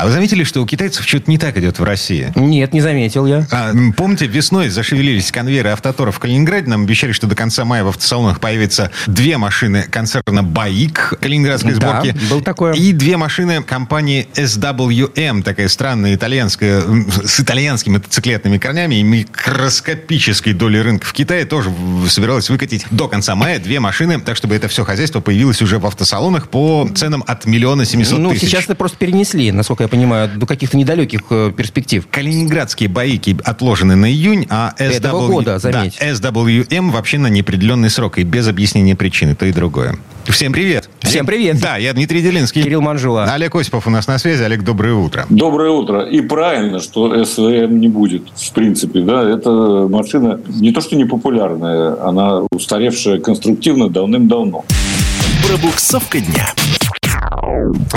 А вы заметили, что у китайцев что-то не так идет в России? Нет, не заметил я. А, помните, весной зашевелились конвейеры автоторов в Калининграде. Нам обещали, что до конца мая в автосалонах появится две машины концерна «Баик» калининградской Да, сборки. был такое. И две машины компании SWM, такая странная итальянская, с итальянскими мотоциклетными корнями и микроскопической долей рынка в Китае тоже собиралась выкатить до конца мая две машины, так чтобы это все хозяйство появилось уже в автосалонах по ценам от миллиона семисот Ну, тысяч. сейчас это просто перенесли, насколько я понимаю, до каких-то недалеких э, перспектив. Калининградские боики отложены на июнь, а Этого SW... года, заметь. Да, SWM вообще на неопределенный срок и без объяснения причины, то и другое. Всем привет. Всем привет. Да, я Дмитрий Делинский. Кирилл Манжула. Олег Осипов у нас на связи. Олег, доброе утро. Доброе утро. И правильно, что СВМ не будет, в принципе. Да? Это машина не то, что не популярная, она устаревшая конструктивно давным-давно. Пробуксовка дня.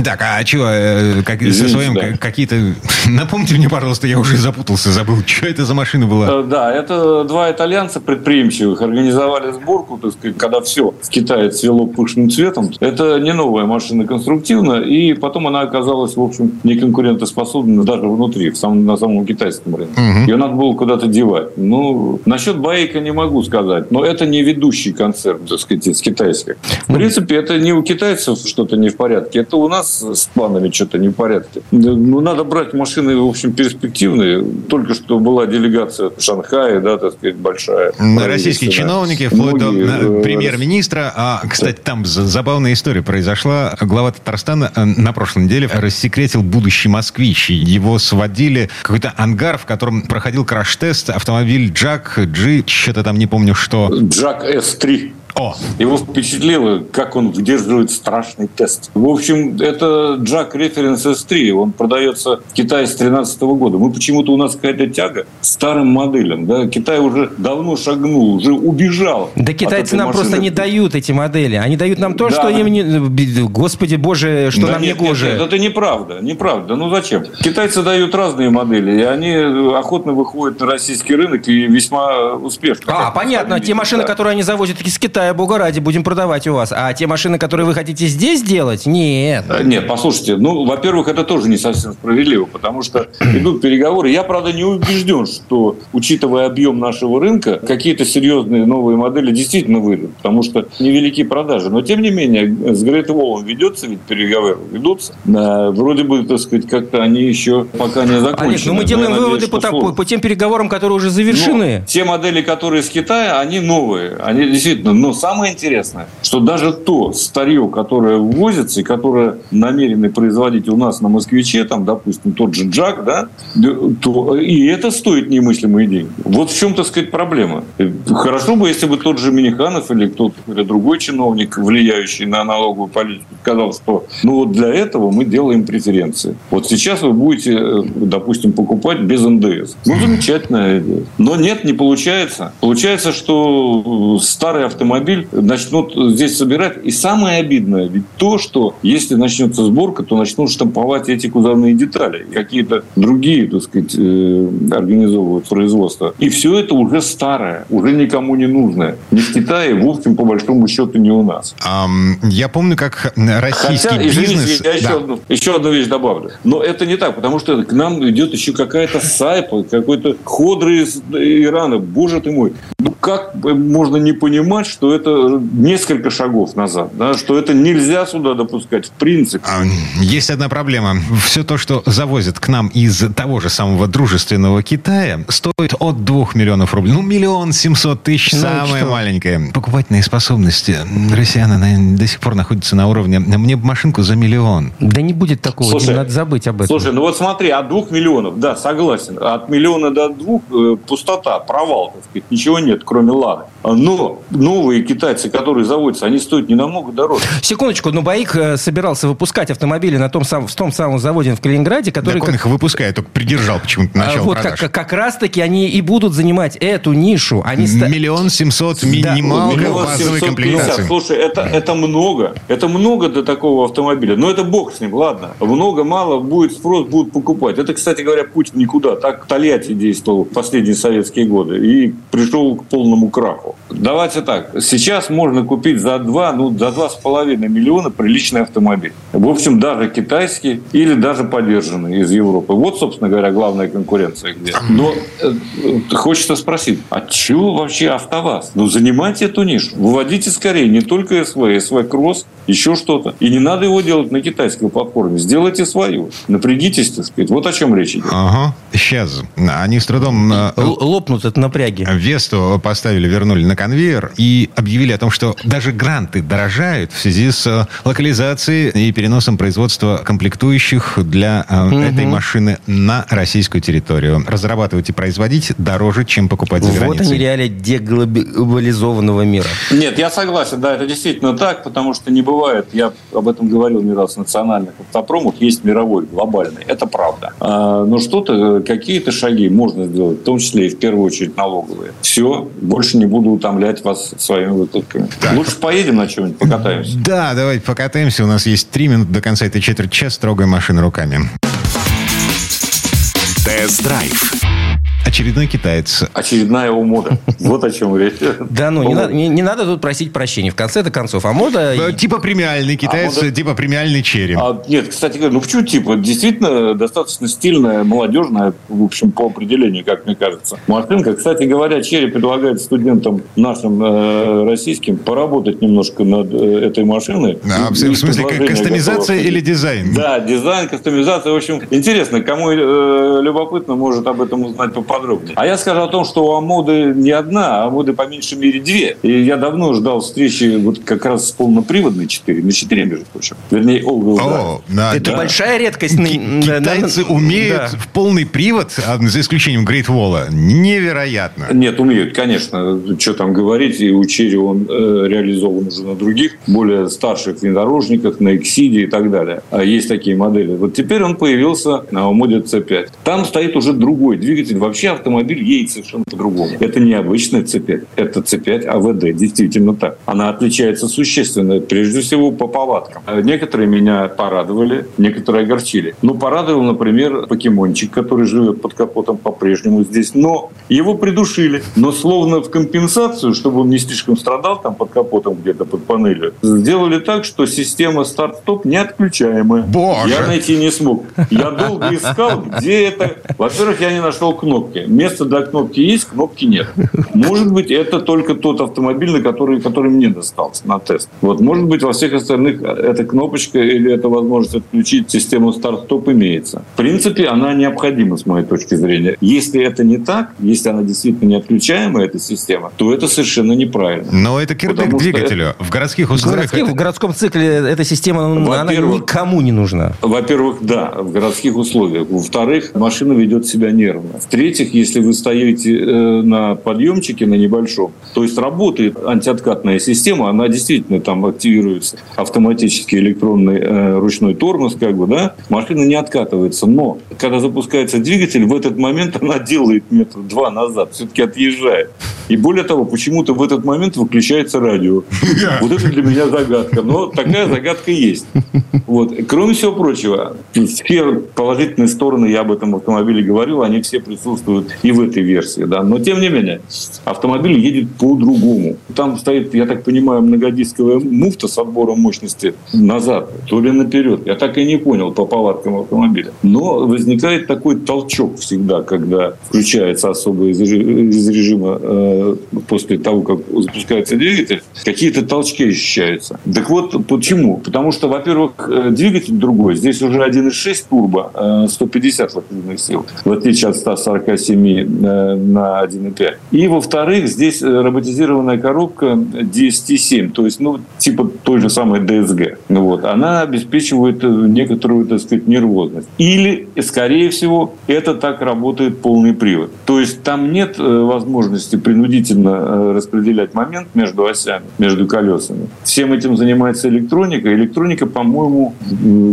Так, а чего, э, как, со своим да. ка- какие-то... Напомните мне, пожалуйста, я уже запутался, забыл, что это за машина была. Э, Да, это два итальянца предприимчивых организовали сборку, так сказать, когда все в Китае цвело пышным цветом. Это не новая машина конструктивно, и потом она оказалась, в общем, не конкурентоспособна даже внутри, в самом, на самом китайском рынке. Мгм. Ее надо было куда-то девать. Ну, насчет Баика не могу сказать, но это не ведущий концерн, так сказать, из китайских. В принципе, это не у китайцев что-то не в порядке, это у нас с планами что-то не в порядке. Ну, надо брать машины, в общем, перспективные. Только что была делегация в Шанхае, да, так сказать, большая. Российские чиновники, вплоть до Многие, э, э, премьер-министра. А, кстати, там за- забавная история произошла. Глава Татарстана э, на прошлой неделе рассекретил будущий москвич. Его сводили в какой-то ангар, в котором проходил краш-тест. Автомобиль Джак, G, что-то там не помню что. Джак С-3. О, Его впечатлило, как он выдерживает страшный тест. В общем, это Jack Reference S3. Он продается в Китае с 2013 года. Мы почему-то у нас какая-то тяга к старым моделям. Да? Китай уже давно шагнул, уже убежал. Да китайцы нам машины. просто не дают эти модели. Они дают нам то, Да. что им не... Господи боже, что Да нам нет, не гоже. нет, это неправда, неправда. Ну зачем? Китайцы дают разные модели, и они охотно выходят на российский рынок и весьма успешно. А, понятно. Те машины, которые они завозят из Китая, бога ради, будем продавать у вас. А те машины, которые вы хотите здесь делать, нет. Э, Нет, послушайте, ну, во-первых, это тоже не совсем справедливо, потому что идут переговоры. Я, правда, не убежден, что, учитывая объем нашего рынка, какие-то серьезные новые модели действительно выйдут, потому что невелики продажи. Но, тем не менее, с Great Wall ведется ведь переговоры, ведутся. Э, Вроде бы, так сказать, как-то они еще пока не закончены. Олег, ну мы делаем надеюсь, выводы по, так- по тем переговорам, которые уже завершены. Но те модели, которые из Китая, они новые. Они действительно. Но самое интересное, что даже то старье, которое ввозится и которое намерены производить у нас на москвиче, там, допустим, тот же Джак, да, то и это стоит немыслимые деньги. Вот в чем, так сказать, проблема. Хорошо бы, если бы тот же Миниханов или кто-то или другой чиновник, влияющий на налоговую политику, сказал, что ну вот для этого мы делаем преференции. Вот сейчас вы будете, э, допустим, покупать без НДС. Ну, замечательная идея. Но нет, не получается. Получается, что э, старый автомобиль начнут здесь собирать. И самое обидное, ведь то, что если начнется сборка, то начнут штамповать эти кузовные детали. Какие-то другие, так сказать, э, организовывают производство. И все это уже старое, уже никому не нужное. Не в Китае, в общем, по большому счету, не у нас. ам, я помню, как российский Хотя, извините, бизнес... я еще, Да. одну, еще одну вещь добавлю. Но это не так, потому что к нам идет еще какая-то сайпа, какой-то ходры из Ирана. Боже ты мой. Ну как можно не понимать, что это несколько шагов назад, да? что это нельзя сюда допускать в принципе. А, Есть одна проблема. Все то, что завозят к нам из того же самого дружественного Китая, стоит от 2 миллионов рублей. Ну, миллион семьсот тысяч, Ну, самое что? маленькое. Покупательные способности россиян наверное, до сих пор находятся на уровне «мне бы машинку за миллион». Да не будет такого, Слушай, Дим, надо забыть об этом. Слушай, ну вот смотри, от двух миллионов, да, согласен, от миллиона до двух э, пустота, провал, так сказать, ничего нет, кроме лады. Но новые китайцы, которые заводятся, они стоят не намного дороже. Секундочку, но Баик э, собирался выпускать автомобили на том, сам, в том самом заводе в Калининграде, который... Так он как- их выпускает, только придержал почему-то а, начало вот продаж. как, как раз-таки они и будут занимать эту нишу. Они ста- Миллион семьсот минималка базовой 750. комплектации. Слушай, это, это много. Это много для такого автомобиля. Но это бог с ним, ладно. Много, мало, будет спрос, будут покупать. Это, кстати говоря, путь никуда. Так Тольятти действовал в последние советские годы. И пришел к полному краху. Давайте так. Сейчас можно купить за 2, ну, за 2,5 миллиона приличный автомобиль. В общем, даже китайский или даже поддержанный из Европы. Вот, собственно говоря, главная конкуренция где. Но э, хочется спросить, а чего вообще АвтоВАЗ? Ну, занимайте эту нишу. Выводите скорее не только СВ, СВ Кросс, еще что-то. И не надо его делать на китайской платформе. Сделайте свою. Напрягитесь, так сказать. Вот о чем речь идет. Ага. Сейчас. Они с трудом... э, Л- Лопнут от напряги. Весту поставили, вернули на конвейер и объявили о том, что даже гранты дорожают в связи с э, локализацией и переносом производства комплектующих для э, этой машины на российскую территорию. Разрабатывать и производить дороже, чем покупать за Вот они границей. реалии деглобализованного мира. Нет, я согласен, да, это действительно так, потому что не бывает, я об этом говорил не раз, национальных автопромов есть мировой, глобальный, это правда. А, но что-то, э, какие-то шаги можно сделать, в том числе и в первую очередь налоговые. Все, больше не буду утомлять вас своими выкладками. Лучше поедем на чем-нибудь, покатаемся. Да, давайте покатаемся. У нас есть три минуты до конца этой четверти часа. Трогаем машину руками. Тест-драйв. Очередной китаец. Очередная его мода. Вот о чем речь. Да ну, не, надо, не, не надо тут просить прощения. В конце-то концов, а мода... Э, Типа премиальный китаец, А, это- типа премиальный черри. А, нет, кстати говоря, ну почему типа? Действительно, достаточно стильная, молодежная, в общем, по определению, как мне кажется. Машинка, кстати говоря, Черри предлагает студентам нашим э, российским поработать немножко над э, этой машиной. А, в И- и в смысле, кастомизация готово. или дизайн? Да, дизайн, кастомизация. В общем, интересно, кому э, любопытно, может об этом узнать поподробнее. А я скажу о том, что у Амоды не одна, а Амоды по меньшей мере две. И я давно ждал встречи вот как раз с полноприводной 4, на 4, между прочим. Вернее, drive. О, да, Это да. большая редкость. Китайцы умеют Да. в полный привод, за исключением Great Wall, невероятно. Нет, умеют, конечно. Что там говорить, и у Черри он э, реализован уже на других, более старших внедорожниках, на Эксиде и так далее. А есть такие модели. Вот теперь он появился на Амоде C5. Там стоит уже другой двигатель. Вообще автомобиль едет совершенно по-другому. Это не обычный C5, это C5 АВД. Действительно так. Она отличается существенно, прежде всего по повадкам. Э, Некоторые меня порадовали, некоторые огорчили. Ну, порадовал, например, покемончик, который живет под капотом по-прежнему здесь. Но его придушили. Но словно в компенсацию, чтобы он не слишком страдал там под капотом где-то под панелью, сделали так, что система старт-стоп неотключаемая. Боже! Я найти не смог. Я долго искал, где это. Во-первых, я не нашел кнопки. Место для кнопки есть, кнопки нет. Может быть, это только тот автомобиль, на который, который мне достался на тест. Вот, может быть, во всех остальных эта кнопочка или эта возможность отключить систему старт-стоп имеется. В принципе, она необходима, с моей точки зрения. Если это не так, если она действительно неотключаемая, эта система, то это совершенно неправильно. Но это кирдык двигателю. В городских В, условиях... городских- это- в городском цикле эта система, ну, она Во-первых, никому не нужна. Во-первых, да, в городских условиях. Во-вторых, машина ведет себя нервно. В-третьих, если вы стоите э, на подъемчике на небольшом, то есть работает антиоткатная система, она действительно там активируется автоматически электронный э, ручной тормоз, как бы, да, машина не откатывается. Но когда запускается двигатель, в этот момент она делает метр два назад, все-таки отъезжает. И более того, почему-то в этот момент выключается радио. Вот это для меня загадка. Но такая загадка есть. Вот. Кроме всего прочего, все положительные стороны, я об этом автомобиле говорил, они все присутствуют используют и в этой версии. Да. Но тем не менее, автомобиль едет по-другому. Там стоит, я так понимаю, многодисковая муфта с отбором мощности назад, то ли наперед. Я так и не понял по повадкам автомобиля. Но возникает такой толчок всегда, когда включается особый из режима э, после того, как запускается двигатель, какие-то толчки ощущаются. Так вот, почему? Потому что, во-первых, э, двигатель другой. Здесь уже 1.6 турбо, э, 150 лошадиных сил, в отличие от 140 7 э, на 1,5. И, во-вторых, здесь э, роботизированная коробка DST-7, то есть, ну, типа той же самой DSG. Ну, вот. Она обеспечивает э, некоторую, так сказать, нервозность. Или, скорее всего, это так работает полный привод. То есть там нет возможности принудительно распределять момент между осями, между колесами. Всем этим занимается электроника. Электроника, по-моему,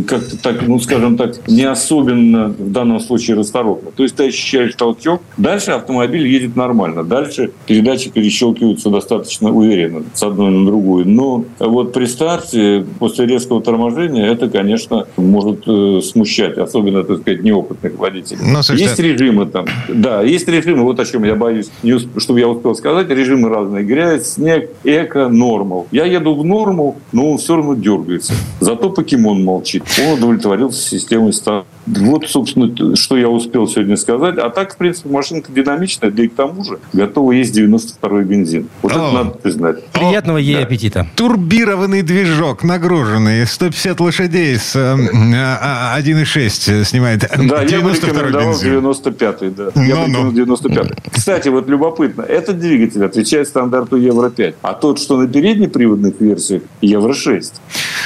как-то так, ну, скажем так, не особенно в данном случае расторопна. То есть ты ощущаешь, что щелчок. Дальше автомобиль едет нормально. Дальше передачи перещелкиваются достаточно уверенно с одной на другую. Но вот при старте, после резкого торможения, это, конечно, может э, смущать, особенно, так сказать, неопытных водителей. Но, ну, есть режимы там. Да, есть режимы, вот о чем я боюсь, не усп... чтобы я успел сказать. Режимы разные. Грязь, снег, эко, нормал. Я еду в норму, но он все равно дергается. Зато покемон молчит. Он удовлетворился системой старта. Вот, собственно, что я успел сегодня сказать. А так, в принципе, машинка динамичная, да и к тому же готова есть 92-й бензин. Вот О. это надо признать. Приятного ей да. аппетита. Турбированный движок, нагруженный, 150 лошадей с э, 1.6 снимает. Да, я бы рекомендовал 95-й, да. Я бы рекомендовал 95-й. Кстати, вот любопытно, этот двигатель отвечает стандарту Евро-5, а тот, что на переднеприводных версиях, Евро-6.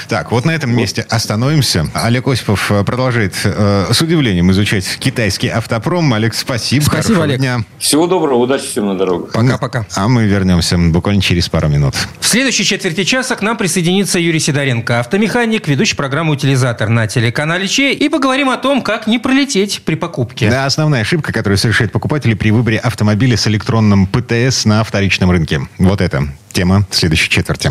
Так, вот на этом месте остановимся. Олег Осипов э, продолжает э, Э, с удивлением изучать китайский автопром. Олег, спасибо. Спасибо, Олег. Дня. Всего доброго, удачи всем на дорогах. Пока-пока. А мы вернемся буквально через пару минут. В следующей четверти часа к нам присоединится Юрий Сидоренко, автомеханик, ведущий программы «Утилизатор» на телеканале Че. И поговорим о том, как не пролететь при покупке. Да, основная ошибка, которую совершают покупатели при выборе автомобиля с электронным ПТС на вторичном рынке. Вот это тема следующей четверти.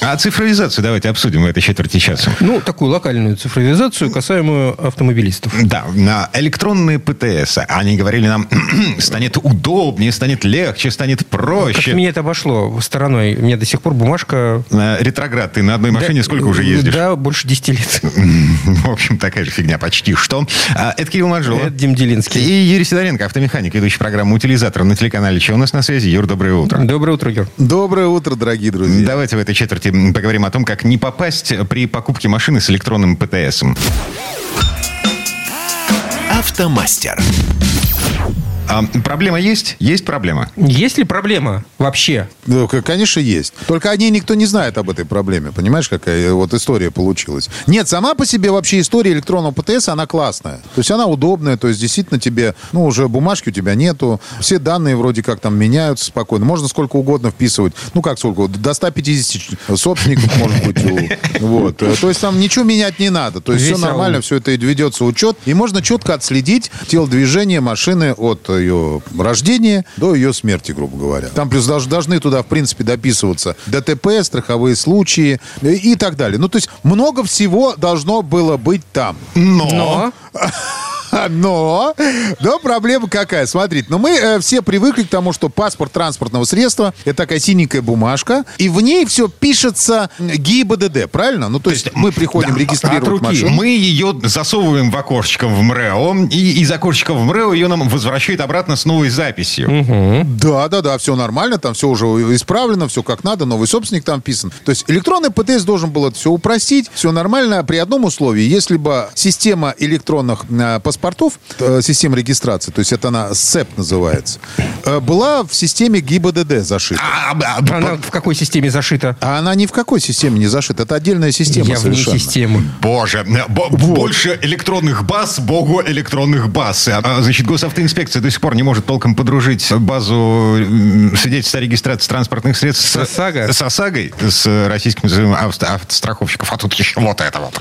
А цифровизацию давайте обсудим в этой четверти часа. Ну, такую локальную цифровизацию, касаемую автомобилистов. Да, на электронные ПТС. Они говорили нам, станет удобнее, станет легче, станет проще. Как меня это обошло стороной. У меня до сих пор бумажка... Ретроград. Ты на одной машине да, сколько уже ездишь? Да, больше 10 лет. В общем, такая же фигня почти что. А, это Кирилл Манжула. Это Дим Делинский. И Юрий Сидоренко, автомеханик, ведущий программу «Утилизатор» на телеканале Че у нас на связи. Юр, доброе утро. Доброе утро, Юр. Доброе утро, дорогие друзья. Давайте в этой четверти поговорим о том, как не попасть при покупке машины с электронным ПТС. Автомастер. А, проблема есть? Есть проблема. Есть ли проблема вообще? Ну, конечно, есть. Только о ней никто не знает об этой проблеме. Понимаешь, какая вот история получилась? Нет, сама по себе вообще история электронного ПТС, она классная. То есть она удобная, то есть действительно тебе, ну, уже бумажки у тебя нету, все данные вроде как там меняются спокойно. Можно сколько угодно вписывать. Ну, как сколько? До 150 собственников, может быть. Вот. То есть там ничего менять не надо. То есть все нормально, все это ведется учет. И можно четко отследить телодвижение машины от ее рождения до ее смерти, грубо говоря. Там плюс должны туда, в принципе, дописываться ДТП, страховые случаи и так далее. Ну, то есть много всего должно было быть там. Но... Но... Но, но проблема какая? Смотрите, ну мы э, все привыкли к тому, что паспорт транспортного средства – это такая синенькая бумажка, и в ней все пишется ГИБДД, правильно? Ну, то, то есть, есть мы приходим да, регистрировать машину. Мы ее засовываем в окошечко в МРЭО, и из окошечка в МРЭО ее нам возвращают обратно с новой записью. Угу. Да, да, да, все нормально, там все уже исправлено, все как надо, новый собственник там вписан. То есть электронный ПТС должен был это все упростить, все нормально при одном условии, если бы система электронных э, паспортов паспортов, э, система регистрации, то есть это она СЭП называется, э, была в системе ГИБДД зашита. А, а, а она в какой системе зашита? А она ни в какой системе не зашита. Это отдельная система Я совершенно. вне системы. Боже, бо- вот. больше электронных баз, богу электронных баз. А, значит, госавтоинспекция до сих пор не может толком подружить базу свидетельства о регистрации транспортных средств с, ОСАГО. с ОСАГой, с российским автостраховщиков. А тут еще вот это вот.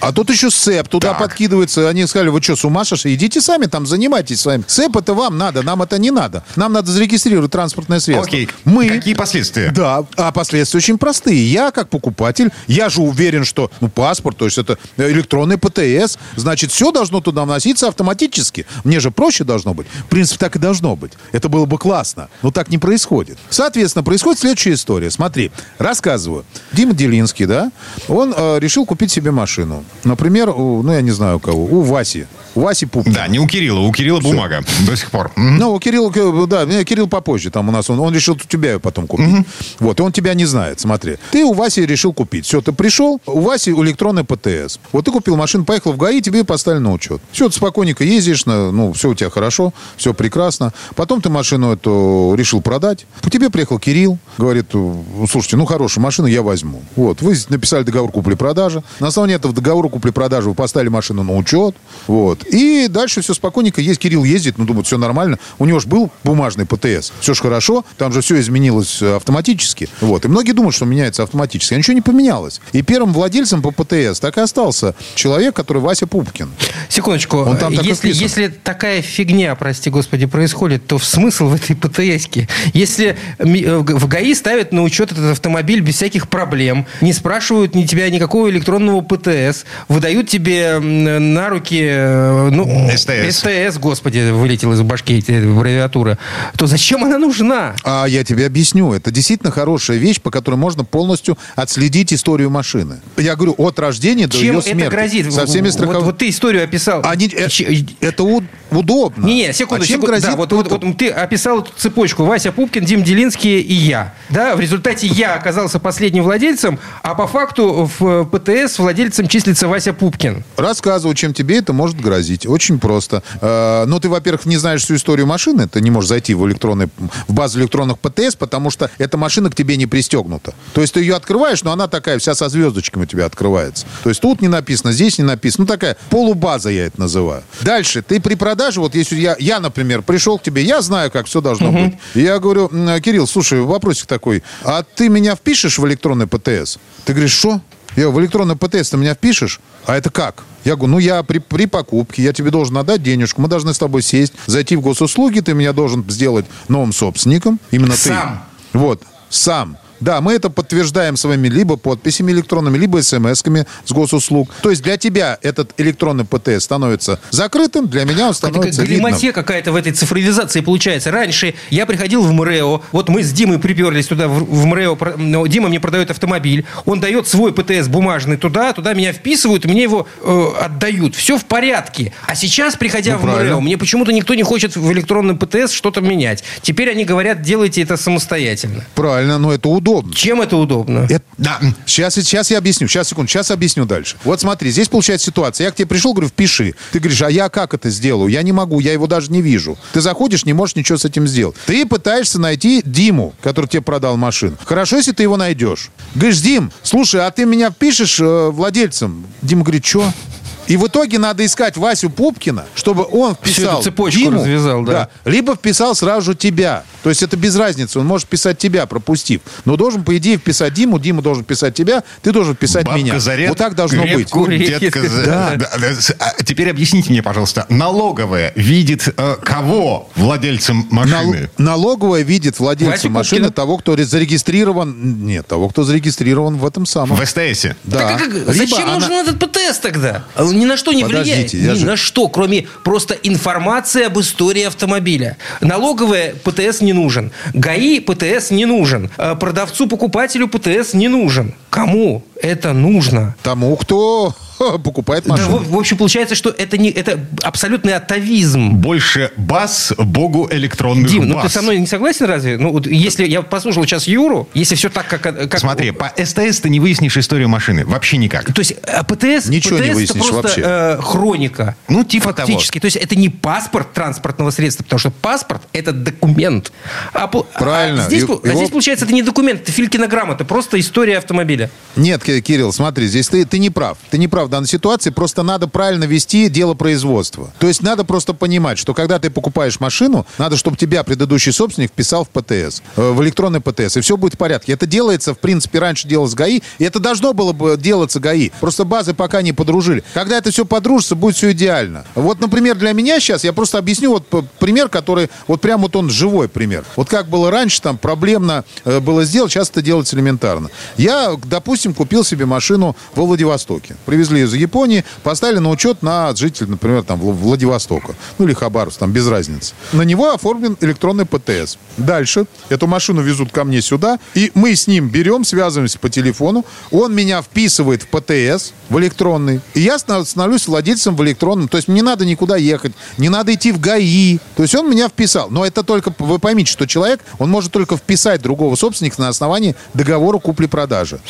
А тут еще СЭП туда так. подкидывается. Они сказали, вы что, с ума сошли? Идите сами там, занимайтесь своим. СЭП это вам надо, нам это не надо. Нам надо зарегистрировать транспортное средство. Окей. Мы... Какие последствия? Да, а последствия очень простые. Я, как покупатель, я же уверен, что ну, паспорт, то есть это электронный ПТС, значит, все должно туда вноситься автоматически. Мне же проще должно быть. В принципе, так и должно быть. Это было бы классно. Но так не происходит. Соответственно, происходит следующая история. Смотри, рассказываю. Дима Делинский, да, он э, решил купить себе машину. Например, у, ну, я не знаю у кого, у Васи. У Васи Пупкина. Да, не у Кирилла, у Кирилла Все. бумага до сих пор. Ну, у Кирилла, да, Кирилл попозже. Там у нас он, он решил тебя потом купить. Угу. Вот, и он тебя не знает, смотри. Ты у Васи решил купить. Все, ты пришел, у Васи электронный ПТС. Вот ты купил машину, поехал в ГАИ, тебе поставили на учет. Все, ты спокойненько ездишь, ну, все у тебя хорошо, все прекрасно. Потом ты машину эту решил продать. По тебе приехал Кирилл, говорит, слушайте, ну, хорошая машина, я возьму. Вот, вы написали договор купли-продажи. На основании этого договора купли-продажи вы поставили машину на учет. Вот. И дальше все спокойненько. Есть Кирилл ездит, ну, думаю, все нормально. У него же был бумажный ПТС. Все же хорошо. Там же все изменилось э, автоматически. Вот. И многие думают, что меняется автоматически. А ничего не поменялось. И первым владельцем по ПТС так и остался человек, который Вася Пупкин. Секундочку. Он там так если, если такая фигня, прости господи, происходит, то в смысл в этой ПТСке? Если ми- э, в ГАИ ставят на учет этот автомобиль без всяких проблем, не спрашивают ни тебя никакого электронного ПТС, выдают тебе на руки э, ну, СТС. СТС, господи, вылетел из башки эти аббревиатура, то зачем она нужна? А я тебе объясню. Это действительно хорошая вещь, по которой можно полностью отследить историю машины. Я говорю, от рождения до Чем ее это смерти. грозит? Со всеми Вот- страхов... Вот, ты историю описал. Они- э, это у- удобно. Не-не, секунду, а чем секунду. грозит Да, вот, вот, вот ты описал эту цепочку. Вася Пупкин, Дим Делинский и я. Да, в результате я оказался последним владельцем, а по факту в ПТС владельцем числится Вася Пупкин. Рассказываю, чем тебе это может грозить. Очень просто. Э, Ну, ты, во-первых, не знаешь всю историю машины. Ты не можешь зайти в, электронный, в базу электронных ПТС, потому что эта машина к тебе не пристегнута. То есть ты ее открываешь, но она такая вся со звездочками у тебя открывается. То есть тут не написано, здесь не написано. Ну, такая полубаза я это называю. Дальше. Ты при продаже, вот если я, я например, пришел к тебе, я знаю, как все должно быть. И я говорю, «М, Кирилл, слушай, вопросик такой. А ты меня впишешь в электронный ПТС? Ты говоришь, что? Я говорю, в электронный ПТС ты меня впишешь? А это как? Я говорю, ну я при, при покупке, я тебе должен отдать денежку, мы должны с тобой сесть, зайти в госуслуги, ты меня должен сделать новым собственником. Именно Сам. ты. Вот, сам. Да, мы это подтверждаем своими либо подписями электронными, либо смс-ками с госуслуг. То есть для тебя этот электронный ПТС становится закрытым, для меня он Это как становится видным. галиматья какая-то в этой цифровизации получается. Раньше я приходил в МРЭО, вот мы с Димой приперлись туда, в, в МРЭО, ну, Дима мне продает автомобиль, он дает свой ПТС бумажный туда, туда меня вписывают, мне его э, отдают. Все в порядке. А сейчас, приходя Ну, в правильно. МРЭО, мне почему-то никто не хочет в электронном ПТС что-то менять. Теперь они говорят, делайте это самостоятельно. Правильно, но это удобно. Чем это удобно? Это- Сейчас, сейчас я объясню, сейчас, секунду, сейчас объясню дальше. Вот смотри, здесь получается ситуация. Я к тебе пришел, говорю, впиши. Ты говоришь, а я как это сделаю? Я не могу, я его даже не вижу. Ты заходишь, не можешь ничего с этим сделать. Ты пытаешься найти Диму, который тебе продал машину. Хорошо, если ты его найдешь. Говоришь, Дим, слушай, а ты меня впишешь э, владельцем? Дима говорит, что? И в итоге надо искать Васю Пупкина, чтобы он вписал эту цепочку Диму, развязал, да. либо вписал сразу же тебя. То есть это без разницы. Он может писать тебя, пропустив. Но должен, по идее, вписать Диму. Дима должен писать тебя. Ты должен писать Бабка меня. за реп- вот так должно быть. репку. Детка Да. Да, да, а Теперь объясните мне, пожалуйста, налоговая видит э, кого владельцем Нал- машины? налоговая видит владельца Васю машины Пупкина. того, кто зарегистрирован... Нет, того, кто зарегистрирован в этом самом. В СТСе. Да. Так, а как- Либо зачем она- нужен этот ПТС тогда? Он Ни на что не Подождите, влияет. Ни же- на что, кроме просто информации об истории автомобиля. Налоговая ПТС не нужен. ГАИ ПТС не нужен. Э, Продавцу-покупателю ПТС не нужен. Кому это нужно? Тому, кто покупает Да, машину. в, в общем, получается, что это, не, это абсолютный атовизм. Больше баз, богу электронных Дим, ну баз. ты со мной не согласен разве? Ну, вот если я послушал сейчас Юру, если все так, как... как Смотри, по СТС ты не выяснишь историю машины. Вообще никак. То есть а ПТС, Ничего не ПТС это выяснишь просто вообще. э, хроника. Ну, типа того. Фактически. То есть это не паспорт транспортного средства, потому что паспорт это документ. А, а Правильно. здесь, И- пол- а его- здесь, получается, это не документ, это Филькина грамота, просто история автомобиля. Нет, Ки- Кирилл, смотри, здесь ты, ты не прав. Ты не прав данной ситуации, просто надо правильно вести дело производства. То есть надо просто понимать, что когда ты покупаешь машину, надо, чтобы тебя предыдущий собственник вписал в ПТС, э, в электронный ПТС, и все будет в порядке. Это делается, в принципе, раньше делалось ГАИ, и это должно было бы делаться ГАИ. Просто базы пока не подружили. Когда это все подружится, будет все идеально. Вот, например, для меня сейчас, я просто объясню вот пример, который, вот прям вот он живой пример. Вот как было раньше, там проблемно э, было сделать, сейчас это делается элементарно. Я, допустим, купил себе машину во Владивостоке. Привезли из Японии, поставили на учет на жителя, например, там, Вла- Владивостока. Ну, или Хабаровск, там, без разницы. На него оформлен электронный ПТС. Дальше эту машину везут ко мне сюда, и мы с ним берем, связываемся по телефону, он меня вписывает в ПТС, в электронный, и я ста- становлюсь владельцем в электронном. То есть не надо никуда ехать, не надо идти в ГАИ. То есть он меня вписал. Но это только, вы поймите, что человек, он может только вписать другого собственника на основании договора купли-продажи.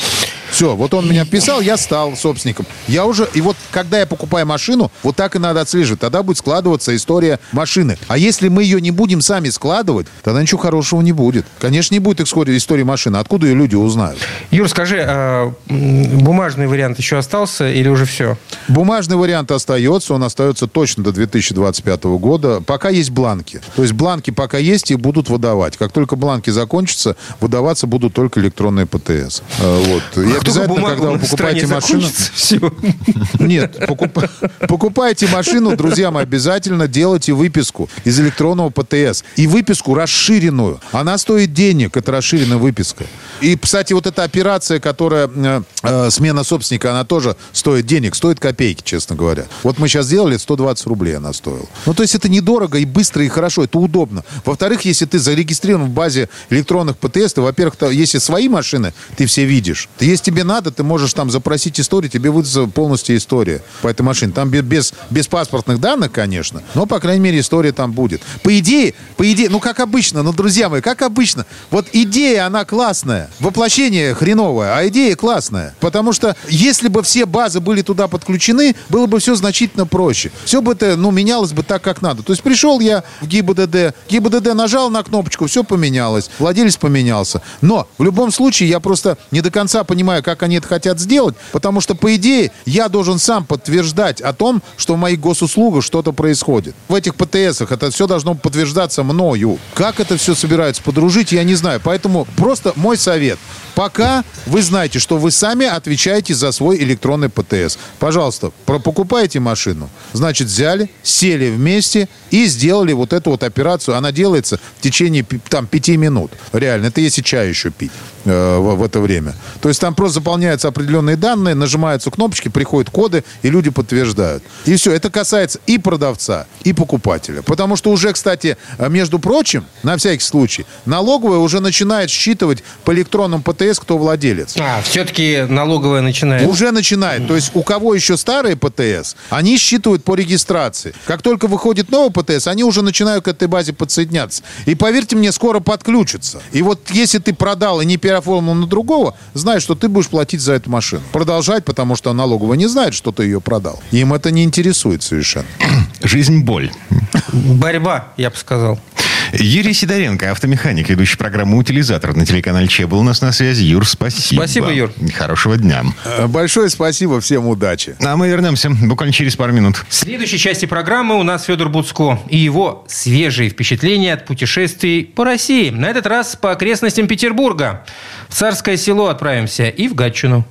Все, вот он меня вписал, я стал собственником. Я уже, и вот когда я покупаю машину, вот так и надо отслеживать. Тогда будет складываться история машины. А если мы ее не будем сами складывать, тогда ничего хорошего не будет. Конечно, не будет истории, истории машины. Откуда ее люди узнают? Юр, скажи, а бумажный вариант еще остался или уже все? Бумажный вариант остается, он остается точно до 2025 года. Пока есть бланки. То есть бланки пока есть и будут выдавать. Как только бланки закончатся, выдаваться будут только электронные ПТС. Э, Вот. И Как только обязательно, когда вы покупаете машину... все. Нет, покуп- покупайте машину, друзья мои, обязательно делайте выписку из электронного ПТС. И выписку расширенную. Она стоит денег, это расширенная выписка. И, кстати, вот эта операция, которая э, э, смена собственника, она тоже стоит денег, стоит копейки, честно говоря. Вот мы сейчас сделали, 120 рублей она стоила. Ну, то есть это недорого и быстро, и хорошо, это удобно. Во-вторых, если ты зарегистрирован в базе электронных ПТС, то, во-первых, то, если свои машины, ты все видишь. То если тебе надо, ты можешь там запросить историю, тебе выдаст полностью история по этой машине. Там бе- без, без паспортных данных, конечно, но, по крайней мере, история там будет. По идее, по идее, ну, как обычно, ну, друзья мои, как обычно, вот идея, она классная, воплощение хреновое, а идея классная. Потому что если бы все базы были туда подключены, было бы все значительно проще. Все бы это, ну, менялось бы так, как надо. То есть пришел я в ГИБДД, ГИБДД нажал на кнопочку, все поменялось, владелец поменялся. Но в любом случае я просто не до конца понимаю, как они это хотят сделать, потому что, по идее, я должен сам подтверждать о том, что в моих госуслугах что-то происходит. В этих ПТСах это все должно подтверждаться мною. Как это все собираются подружить, я не знаю. Поэтому просто мой совет совет. Пока вы знаете, что вы сами отвечаете за свой электронный ПТС. Пожалуйста, покупаете машину, значит, взяли, сели вместе и сделали вот эту вот операцию. Она делается в течение там пяти минут. Реально, это если чай еще пить э, в, в это время. То есть там просто заполняются определенные данные, нажимаются кнопочки, приходят коды, и люди подтверждают. И все. Это касается и продавца, и покупателя. Потому что уже, кстати, э, между прочим, на всякий случай, налоговая уже начинает считывать по электронным ПТС, кто владелец. А, все-таки налоговая начинает. Уже начинает. То есть у кого еще старые ПТС, они считывают по регистрации. Как только выходит новый ПТС, они уже начинают к этой базе подсоединяться. И поверьте мне, скоро подключатся. И вот если ты продал и не переоформил на другого, знай, что ты будешь платить за эту машину. Продолжать, потому что налоговая не знает, что ты ее продал. Им это не интересует совершенно. Жизнь – боль. Борьба, я бы сказал. Юрий Сидоренко, автомеханик, ведущий программу «Утилизатор» на телеканале Че был у нас на связи. Юр, спасибо. Спасибо, Юр. Хорошего дня. Э, Большое спасибо, всем удачи. А мы вернемся буквально через пару минут. В следующей части программы у нас Федор Буцко и его свежие впечатления от путешествий по России. На этот раз по окрестностям Петербурга. В Царское село отправимся и в Гатчину.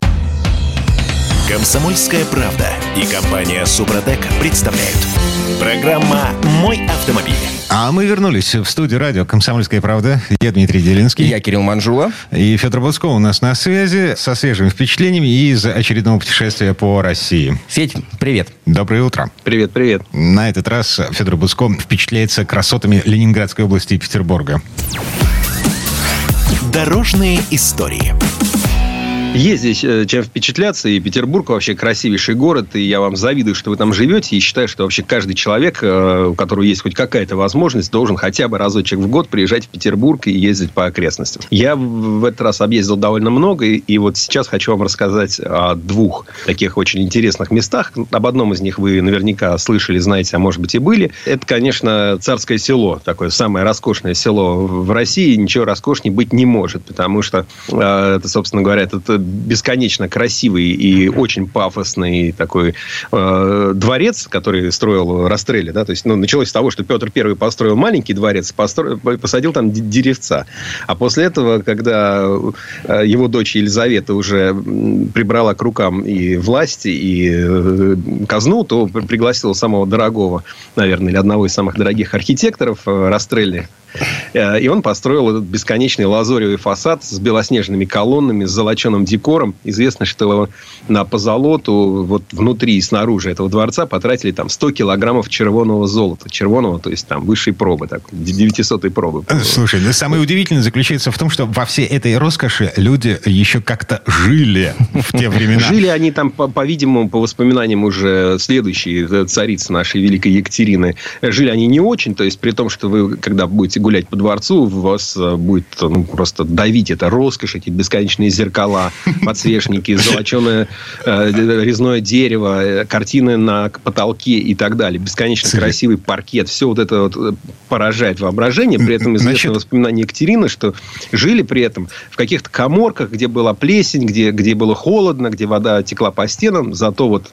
Комсомольская правда и компания Супротек представляют. Программа «Мой автомобиль». А мы вернулись в студию радио «Комсомольская правда». Я Дмитрий Делинский. Я Кирилл Манжула. И Федор Буцко у нас на связи со свежими впечатлениями из очередного путешествия по России. Федь, привет. Доброе утро. Привет, привет. На этот раз Федор Буцко впечатляется красотами Ленинградской области и Петербурга. Дорожные истории. Есть здесь э, чем впечатляться, и Петербург вообще красивейший город, и я вам завидую, что вы там живете, и считаю, что вообще каждый человек, э, у которого есть хоть какая-то возможность, должен хотя бы разочек в год приезжать в Петербург и ездить по окрестностям. Я в этот раз объездил довольно много, и- и вот сейчас хочу вам рассказать о двух таких очень интересных местах. Об одном из них вы наверняка слышали, знаете, а может быть и были. Это, конечно, Царское село, такое самое роскошное село в России, ничего роскошнее быть не может, потому что э, это, собственно говоря, это бесконечно красивый и очень пафосный такой э, дворец, который строил Растрелли, да, то есть, ну, началось с того, что Петр Первый построил маленький дворец, постро- посадил там деревца, а после этого, когда э, его дочь Елизавета уже прибрала к рукам и власть, и э, казну, то при- пригласила самого дорогого, наверное, или одного из самых дорогих архитекторов э, Растрелли, И он построил этот бесконечный лазоревый фасад с белоснежными колоннами, с золоченым декором. Известно, что на позолоту вот внутри и снаружи этого дворца потратили там 100 килограммов червоного золота. Червоного, то есть там высшей пробы, так, 900 пробы. Слушай, ну, самое удивительное заключается в том, что во всей этой роскоши люди еще как-то жили в те времена. Жили они там, по- по-видимому, по воспоминаниям уже следующей э, царицы нашей великой Екатерины, э, жили они не очень, то есть при том, что вы, когда будете гулять по дворцу, вас э, будет ну, просто давить это роскошь, эти бесконечные зеркала, подсвечники, золоченое э, резное дерево, э, картины на потолке и так далее. Бесконечно красивый паркет. Все вот это вот э, поражает воображение. При этом известно Значит... воспоминание Екатерины, что жили при этом в каких-то коморках, где была плесень, где, где было холодно, где вода текла по стенам, зато вот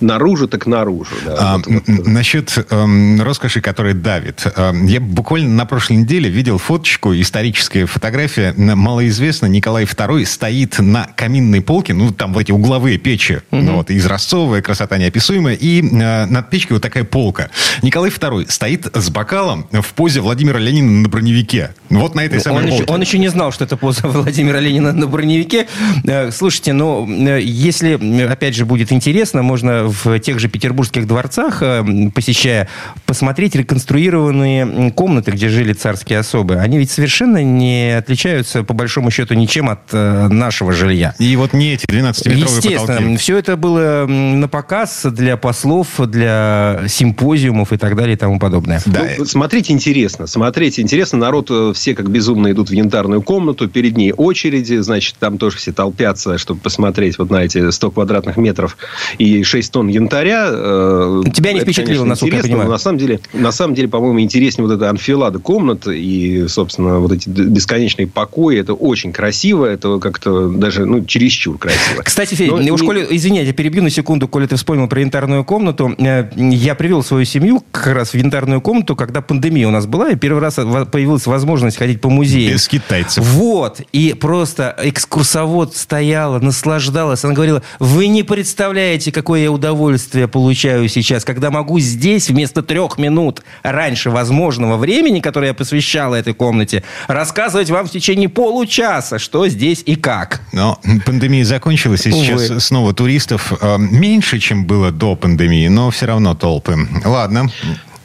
наружу так наружу. Да, а, вот, вот. Насчет эм, роскоши, которая давит. Эм, я буквально на прошлой неделе видел фоточку, историческая фотография, малоизвестно, Николай II стоит на каминной полке, ну, там вот эти угловые печи, угу. ну, вот, изразцовая, красота неописуемая, и э, над печкой вот такая полка. Николай II стоит с бокалом в позе Владимира Ленина на броневике. Вот на этой самой он полке. Еще, он еще не знал, что это поза Владимира Ленина на броневике. Э, слушайте, ну, э, если, опять же, будет интересно, можно в тех же петербургских дворцах, э, посещая, посмотреть реконструированные комнаты, где жили царские особы. Они ведь совершенно не отличаются, по большому счету, ничем от нашего жилья. И вот не эти 12-метровые Естественно. Потолки. Все это было на показ для послов, для симпозиумов и так далее и тому подобное. Да. Ну, смотрите интересно. Смотрите интересно. Народ все как безумно идут в янтарную комнату. Перед ней очереди. Значит, там тоже все толпятся, чтобы посмотреть вот на эти 100 квадратных метров и 6 тонн янтаря. Э, Тебя не впечатлило, конечно, насколько я понимаю? на самом деле, на самом деле, по-моему, интереснее вот эта анфилада комнат и, собственно, вот эти бесконечные покои. Это очень красиво. Это как-то даже, ну, чересчур красиво. Кстати, Федя, Но, уж, не... коли, извини, я перебью на секунду, коли ты вспомнил про янтарную комнату. Э, я привел свою семью как раз в янтарную комнату, когда пандемия у нас была, и первый раз появилась возможность ходить по музеям. Без китайцев. Вот. И просто экскурсовод стояла, наслаждалась. Она говорила, вы не представляете, какое я удовольствие получаю сейчас, когда могу здесь вместо трех минут раньше возможного времени, которое я посвящала этой комнате, рассказывать вам в течение получаса, что здесь и как. Но пандемия закончилась, и сейчас Увы. снова туристов э, меньше, чем было до пандемии, но все равно толпы. Ладно.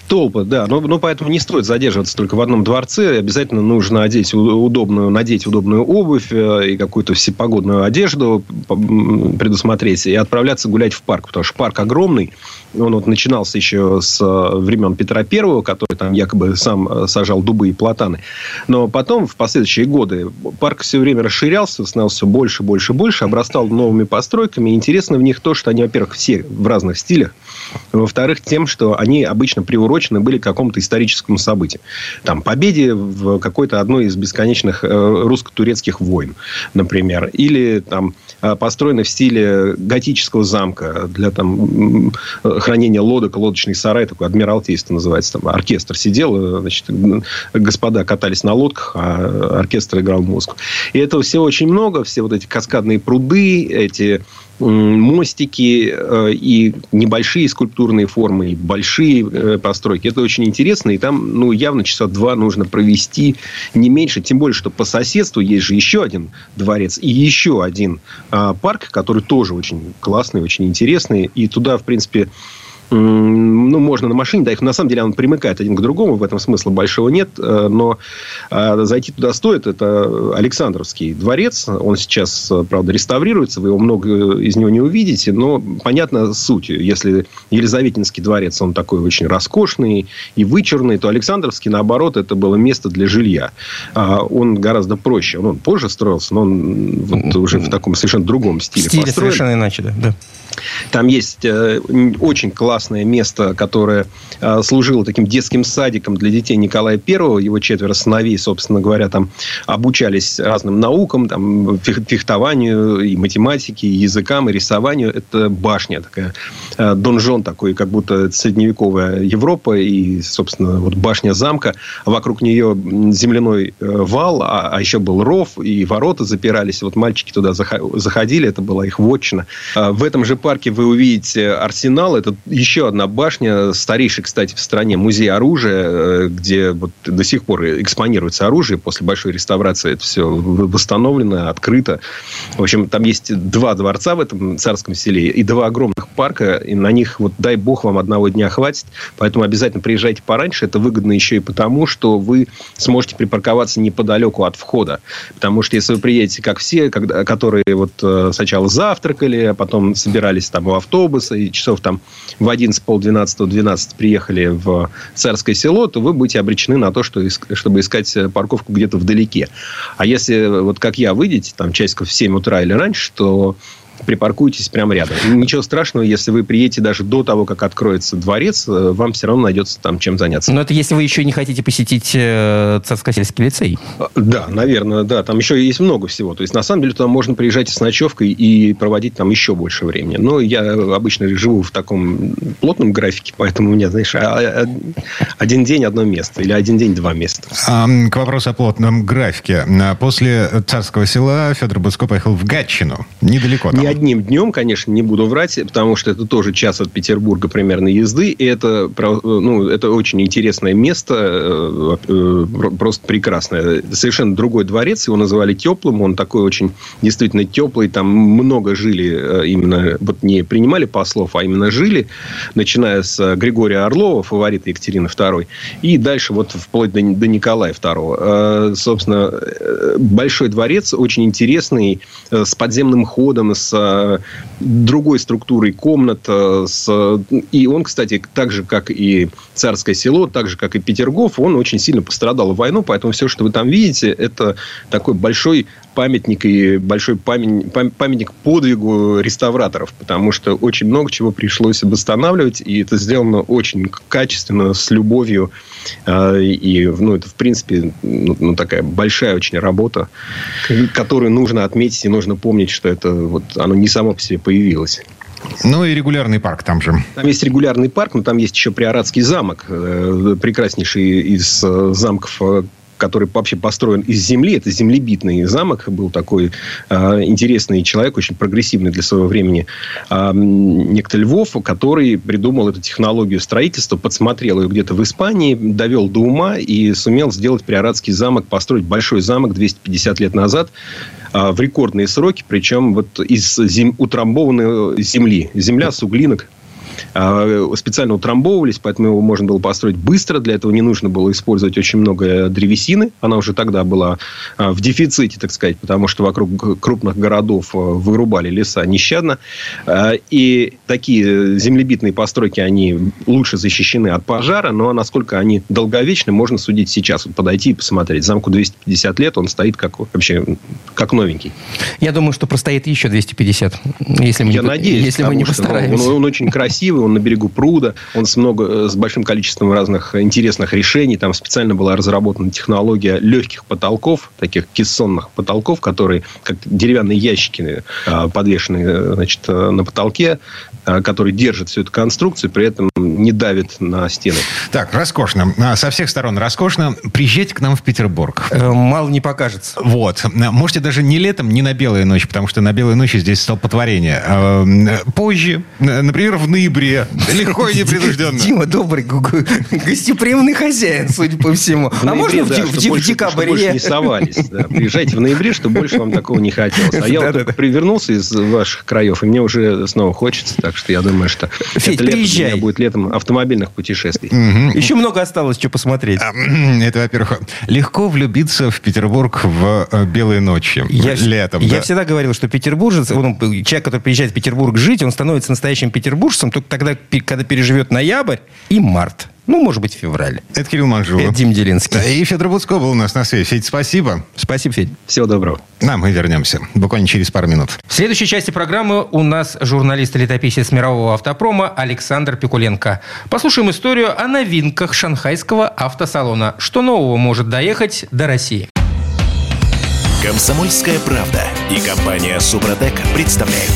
Толпы, да. Но, но поэтому не стоит задерживаться только в одном дворце. Обязательно нужно одеть удобную, надеть удобную обувь э, и какую-то всепогодную одежду предусмотреть и отправляться гулять в парк. Потому что парк огромный. Он вот начинался еще с э, времен Петра Первого, который там якобы сам э, сажал дубы и платаны. Но потом, в последующие годы, парк все время расширялся, становился больше, больше, больше, обрастал новыми постройками. И интересно в них то, что они, во-первых, все в разных стилях. Во-вторых, тем, что они обычно приурочены были к какому-то историческому событию. Там, победе в какой-то одной из бесконечных э, русско-турецких войн, например. Или там построены в стиле готического замка для там хранения лодок, лодочный сарай, такой адмиралтейство называется. Там оркестр сидел, э, значит, господа катались на лодках, а оркестр играл музыку. И этого всего очень много, все вот эти каскадные пруды, эти мостики э, и небольшие скульптурные формы, и большие э, постройки. Это очень интересно. И там ну, явно часа два нужно провести не меньше. Тем более, что по соседству есть же еще один дворец и еще один а, парк, который тоже очень классный, очень интересный. И туда, в принципе, ну, можно на машине доехать. На самом деле, он примыкает один к другому. В этом смысла большого нет. Э, но э, зайти туда стоит. Это Александровский дворец. Он сейчас, э, правда, реставрируется. Вы его много из него не увидите. Но понятна суть. Если Елизаветинский дворец, он такой очень роскошный и вычурный, то Александровский, наоборот, это было место для жилья. А он гораздо проще. Он позже строился, но он вот уже в таком совершенно другом стиле, стиле построен. совершенно иначе, да. Там есть э, очень классное место, которое э, служило таким детским садиком для детей Николая Первого. Его четверо сыновей, собственно говоря, там обучались разным наукам, там, фехтованию, и математике, и языкам, и рисованию. Это башня такая, э, донжон такой, как будто средневековая Европа, и, собственно, вот башня замка. Вокруг нее земляной вал, а, а еще был ров, и ворота запирались. Вот мальчики туда заходили, это была их вотчина. В этом же парке вы увидите арсенал. Это еще одна башня, старейший, кстати, в стране музей оружия, э, где вот до сих пор экспонируется оружие. После большой реставрации это все восстановлено, открыто. В общем, там есть два дворца в этом царском селе и два огромных парка. И на них, вот дай бог, вам одного дня хватит. Поэтому обязательно приезжайте пораньше. Это выгодно еще и потому, что вы сможете припарковаться неподалеку от входа. Потому что если вы приедете, как все, когда, которые вот э, сначала завтракали, а потом собирались остались там у автобуса, и часов там в 11, полдвенадцатого, 12 приехали в Царское село, то вы будете обречены на то, что, чтобы искать парковку где-то вдалеке. А если, вот как я, выйдете там часиков в 7 утра или раньше, то припаркуйтесь прямо рядом. Ничего страшного, если вы приедете даже до того, как откроется дворец, э, вам все равно найдется там чем заняться. Но это если вы еще не хотите посетить э, Царскосельский лицей. А, да, наверное, да. Там еще есть много всего. То есть, на самом деле, туда можно приезжать с ночевкой и проводить там еще больше времени. Но я обычно живу в таком плотном графике, поэтому у меня, знаешь, а, а, один день одно место. Или один день два места. К вопросу о плотном графике. После Царского села Федор Буско поехал в Гатчину. Недалеко там одним днем, конечно, не буду врать, потому что это тоже час от Петербурга примерно езды. И это, ну, это очень интересное место, э, э, просто прекрасное. Совершенно другой дворец, его называли теплым. Он такой очень действительно теплый. Там много жили э, именно, вот не принимали послов, а именно жили, начиная с Григория Орлова, фаворита Екатерины II, и дальше вот вплоть до, до Николая II. Собственно, большой дворец, очень интересный, с подземным ходом, с другой структурой комнат. С... И он, кстати, так же, как и Царское село, так же, как и Петергоф, он очень сильно пострадал в войну, поэтому все, что вы там видите, это такой большой памятник и большой память, памятник подвигу реставраторов, потому что очень много чего пришлось восстанавливать, и это сделано очень качественно, с любовью. А, и, ну, это, в принципе, ну, ну, такая большая очень работа, которую нужно отметить, и нужно помнить, что это вот оно не само по себе появилось. Ну и регулярный парк там же. Там есть регулярный парк, но там есть еще Приорадский замок, э, прекраснейший из э, замков э, который вообще построен из земли. Это землебитный замок. Был такой э, интересный человек, очень прогрессивный для своего времени, э, некто Львов, который придумал эту технологию строительства, подсмотрел ее где-то в Испании, довел до ума и сумел сделать Приорадский замок, построить большой замок 250 лет назад в рекордные сроки, причем вот из зем... утрамбованной земли. Земля с углинок а, специально утрамбовывались, поэтому его можно было построить быстро. Для этого не нужно было использовать очень много древесины. Она уже тогда была а, в дефиците, так сказать, потому что вокруг крупных городов а, вырубали леса нещадно. И такие землебитные постройки, они лучше защищены от пожара, но насколько они долговечны, можно судить сейчас. Вот подойти и посмотреть. Замку 250 лет, он стоит как вообще как новенький. Я думаю, что простоит еще 250, если мы, Я не, надеюсь, если мы не постараемся. Он, он очень красивый красивый, он на берегу пруда, он с, много, с большим количеством разных интересных решений. Там специально была разработана технология легких потолков, таких кессонных потолков, которые как деревянные ящики а, подвешены значит, на потолке, а, которые держат всю эту конструкцию, при этом не давит на стены. Так, роскошно. А, со всех сторон роскошно. Приезжайте к нам в Петербург. Э, мало не покажется. Вот. Можете даже не летом, не на белые ночи, потому что на белые ночи здесь столпотворение. Позже, например, в ноябре. Легко и непринужденно. Дима добрый, гостеприимный хозяин, судя по всему. а можно в, декабре? не совались. Приезжайте в ноябре, чтобы больше вам такого не хотелось. А я вот только привернулся из ваших краев, и мне уже снова хочется. Так что я думаю, что Федь, это лето будет летом автомобильных путешествий. Еще много осталось, что посмотреть. А, это, во-первых, легко влюбиться в Петербург в э, белые ночи. Летом. Я всегда говорил, что петербуржец, человек, который приезжает в Петербург жить, он становится настоящим петербуржцем только тогда, когда переживет ноябрь и март. Ну, может быть, февраль. Это Кирилл Манжула. Это Дим Делинский. И Федор Буцко был у нас на связи. Федь, спасибо. Спасибо, Федь. Всего доброго. Нам мы вернемся буквально через пару минут. В следующей части программы у нас журналист и летописец мирового автопрома Александр Пикуленко. Послушаем историю о новинках шанхайского автосалона. Что нового может доехать до России? Комсомольская правда и компания Супротек представляют.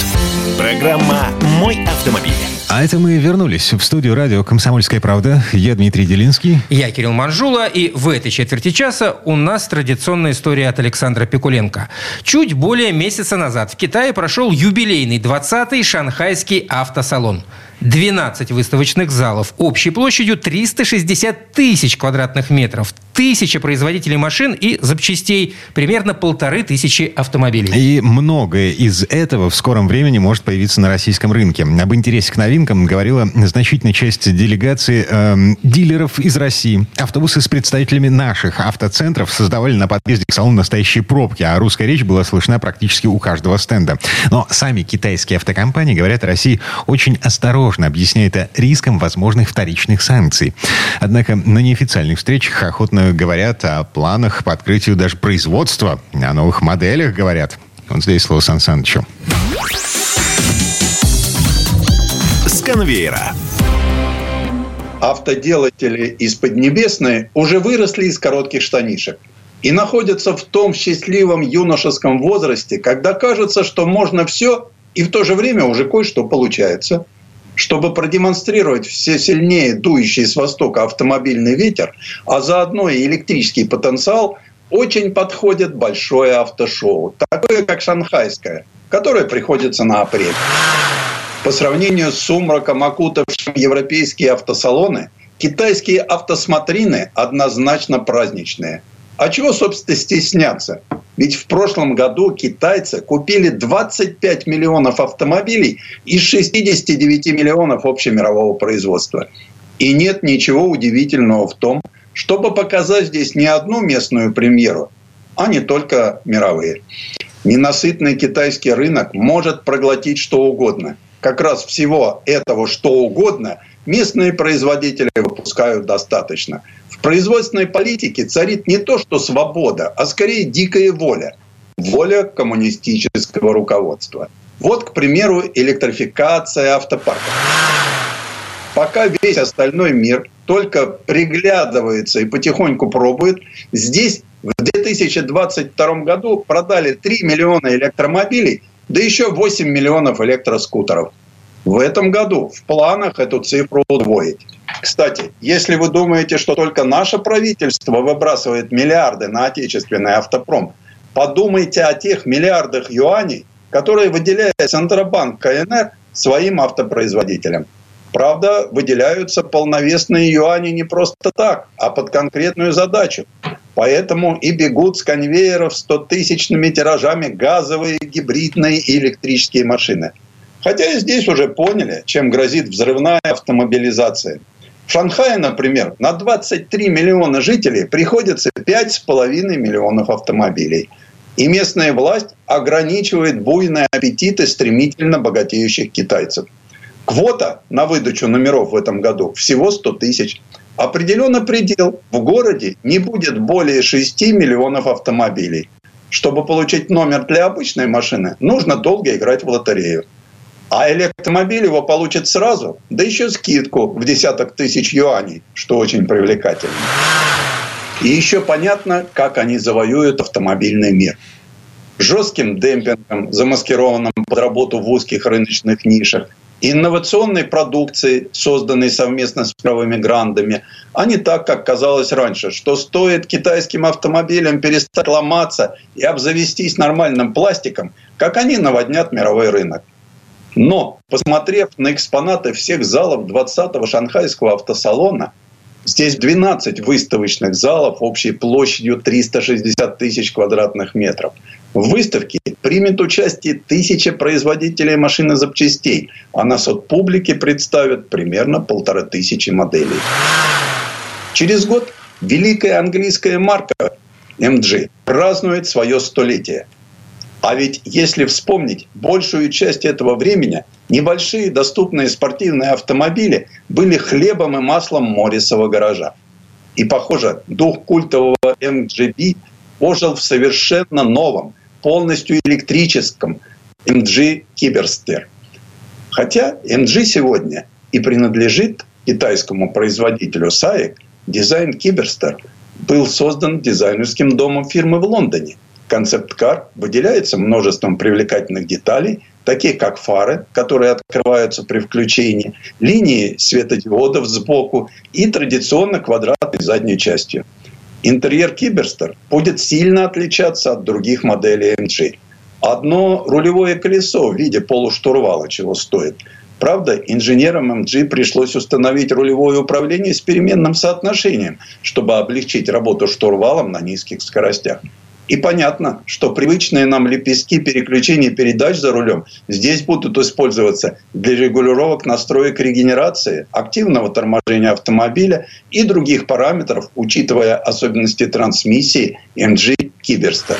Программа «Мой автомобиль». А это мы вернулись в студию радио «Комсомольская правда». Я Дмитрий Делинский. Я Кирилл Манжула. И в этой четверти часа у нас традиционная история от Александра Пикуленко. Чуть более месяца назад в Китае прошел юбилейный 20-й шанхайский автосалон. 12 выставочных залов общей площадью 360 тысяч квадратных метров, тысяча производителей машин и запчастей, примерно полторы тысячи автомобилей. И многое из этого в скором времени может появиться на российском рынке. Об интересе к новинкам говорила значительная часть делегации э, дилеров из России. Автобусы с представителями наших автоцентров создавали на подъезде к салону настоящие пробки, а русская речь была слышна практически у каждого стенда. Но сами китайские автокомпании говорят России очень осторожно, объясняя это риском возможных вторичных санкций. Однако на неофициальных встречах охотно говорят о планах по открытию даже производства, о новых моделях говорят. Вот здесь слово Сан Санычу. С конвейера. Автоделатели из Поднебесной уже выросли из коротких штанишек и находятся в том счастливом юношеском возрасте, когда кажется, что можно все, и в то же время уже кое-что получается – чтобы продемонстрировать все сильнее дующий с востока автомобильный ветер, а заодно и электрический потенциал, очень подходит большое автошоу, такое как шанхайское, которое приходится на апрель. По сравнению с сумраком, окутавшим европейские автосалоны, китайские автосмотрины однозначно праздничные. А чего, собственно, стесняться? Ведь в прошлом году китайцы купили 25 миллионов автомобилей из 69 миллионов общемирового производства. И нет ничего удивительного в том, чтобы показать здесь не одну местную премьеру, а не только мировые. Ненасытный китайский рынок может проглотить что угодно. Как раз всего этого что угодно местные производители выпускают достаточно – производственной политике царит не то, что свобода, а скорее дикая воля. Воля коммунистического руководства. Вот, к примеру, электрификация автопарка. Пока весь остальной мир только приглядывается и потихоньку пробует, здесь в 2022 году продали 3 миллиона электромобилей, да еще 8 миллионов электроскутеров. В этом году в планах эту цифру удвоить. Кстати, если вы думаете, что только наше правительство выбрасывает миллиарды на отечественный автопром, подумайте о тех миллиардах юаней, которые выделяет Центробанк КНР своим автопроизводителям. Правда, выделяются полновесные юани не просто так, а под конкретную задачу. Поэтому и бегут с конвейеров 100-тысячными тиражами газовые, гибридные и электрические машины. Хотя и здесь уже поняли, чем грозит взрывная автомобилизация – Шанхае, например, на 23 миллиона жителей приходится 5,5 миллионов автомобилей. И местная власть ограничивает буйные аппетиты стремительно богатеющих китайцев. Квота на выдачу номеров в этом году всего 100 тысяч. Определенно предел. В городе не будет более 6 миллионов автомобилей. Чтобы получить номер для обычной машины, нужно долго играть в лотерею. А электромобиль его получит сразу, да еще скидку в десяток тысяч юаней, что очень привлекательно. И еще понятно, как они завоюют автомобильный мир. Жестким демпингом, замаскированным под работу в узких рыночных нишах, инновационной продукцией, созданной совместно с правыми грандами, а не так, как казалось раньше, что стоит китайским автомобилям перестать ломаться и обзавестись нормальным пластиком, как они наводнят мировой рынок. Но, посмотрев на экспонаты всех залов 20-го шанхайского автосалона, здесь 12 выставочных залов общей площадью 360 тысяч квадратных метров. В выставке примет участие тысяча производителей машин и запчастей, а на соцпублике представят примерно полторы тысячи моделей. Через год великая английская марка MG празднует свое столетие – а ведь если вспомнить, большую часть этого времени небольшие доступные спортивные автомобили были хлебом и маслом Моррисова гаража. И, похоже, дух культового MGB ожил в совершенно новом, полностью электрическом MG Киберстер. Хотя MG сегодня и принадлежит китайскому производителю SAIC, дизайн Киберстер был создан дизайнерским домом фирмы в Лондоне – концепт-кар выделяется множеством привлекательных деталей, таких как фары, которые открываются при включении, линии светодиодов сбоку и традиционно квадратной задней частью. Интерьер Киберстер будет сильно отличаться от других моделей MG. Одно рулевое колесо в виде полуштурвала чего стоит. Правда, инженерам МГ пришлось установить рулевое управление с переменным соотношением, чтобы облегчить работу штурвалом на низких скоростях. И понятно, что привычные нам лепестки переключения передач за рулем здесь будут использоваться для регулировок настроек регенерации, активного торможения автомобиля и других параметров, учитывая особенности трансмиссии MG Киберстар.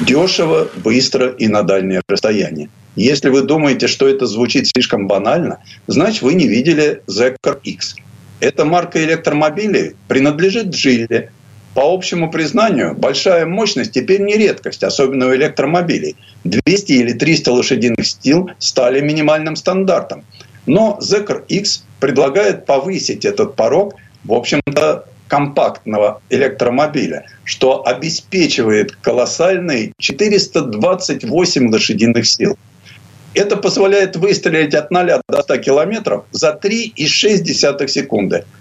Дешево, быстро и на дальнее расстояние. Если вы думаете, что это звучит слишком банально, значит вы не видели Zecor X. Эта марка электромобилей принадлежит Джилле, по общему признанию, большая мощность теперь не редкость, особенно у электромобилей. 200 или 300 лошадиных сил стали минимальным стандартом. Но Zecor X предлагает повысить этот порог, в общем-то, компактного электромобиля, что обеспечивает колоссальные 428 лошадиных сил. Это позволяет выстрелить от 0 до 100 километров за 3,6 секунды –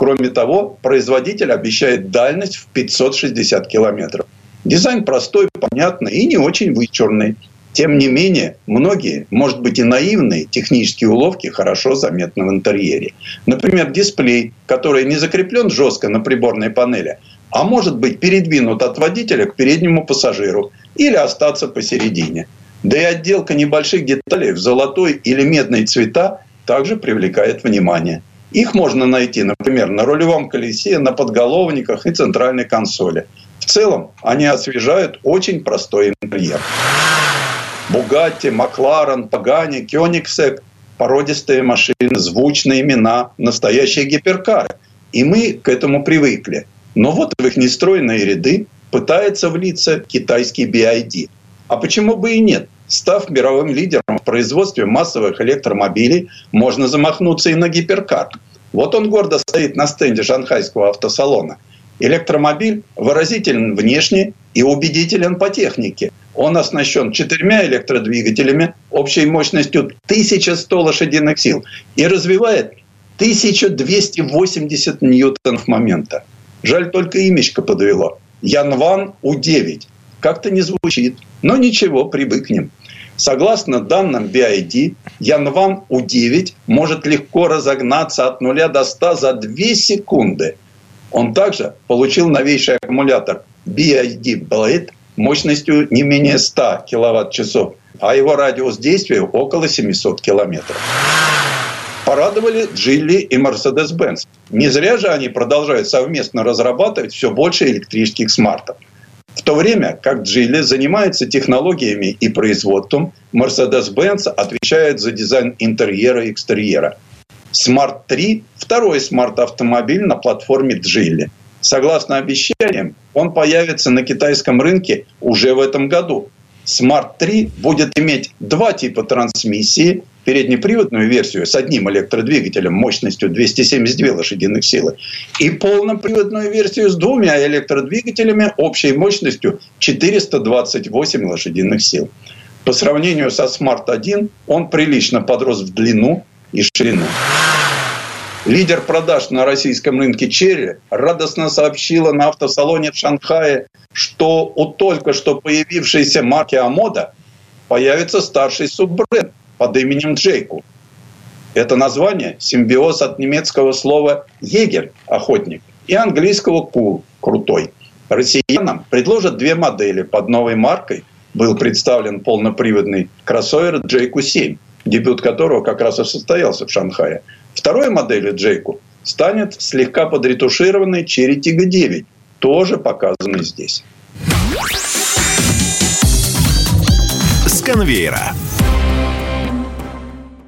Кроме того, производитель обещает дальность в 560 километров. Дизайн простой, понятный и не очень вычурный. Тем не менее, многие, может быть и наивные, технические уловки хорошо заметны в интерьере. Например, дисплей, который не закреплен жестко на приборной панели, а может быть передвинут от водителя к переднему пассажиру или остаться посередине. Да и отделка небольших деталей в золотой или медный цвета также привлекает внимание. Их можно найти, например, на рулевом колесе, на подголовниках и центральной консоли. В целом они освежают очень простой интерьер. Бугатти, Макларен, Пагани, Кёнигсек – породистые машины, звучные имена, настоящие гиперкары. И мы к этому привыкли. Но вот в их нестроенные ряды пытается влиться китайский BID. А почему бы и нет? Став мировым лидером в производстве массовых электромобилей, можно замахнуться и на гиперкар. Вот он гордо стоит на стенде шанхайского автосалона. Электромобиль выразителен внешне и убедителен по технике. Он оснащен четырьмя электродвигателями общей мощностью 1100 лошадиных сил и развивает 1280 ньютонов момента. Жаль, только имечко подвело. Янван У-9. Как-то не звучит. Но ничего, привыкнем. Согласно данным BID, Янван У-9 может легко разогнаться от 0 до 100 за 2 секунды. Он также получил новейший аккумулятор BID Blade мощностью не менее 100 киловатт-часов, а его радиус действия около 700 километров. Порадовали Джилли и Mercedes-Benz. Не зря же они продолжают совместно разрабатывать все больше электрических смартов – в то время как Джили занимается технологиями и производством, Mercedes-Benz отвечает за дизайн интерьера и экстерьера. Smart 3 – второй смарт-автомобиль на платформе Джили. Согласно обещаниям, он появится на китайском рынке уже в этом году. Smart 3 будет иметь два типа трансмиссии переднеприводную версию с одним электродвигателем мощностью 272 лошадиных силы и полноприводную версию с двумя электродвигателями общей мощностью 428 лошадиных сил. По сравнению со Smart 1 он прилично подрос в длину и ширину. Лидер продаж на российском рынке Черри радостно сообщила на автосалоне в Шанхае, что у только что появившейся марки Амода появится старший суббренд под именем Джейку. Это название – симбиоз от немецкого слова «егерь» – охотник и английского «кул» – крутой. Россиянам предложат две модели под новой маркой. Был представлен полноприводный кроссовер Джейку 7, дебют которого как раз и состоялся в Шанхае. Второй моделью Джейку станет слегка подретушированный Черри Тига 9, тоже показанный здесь. С конвейера.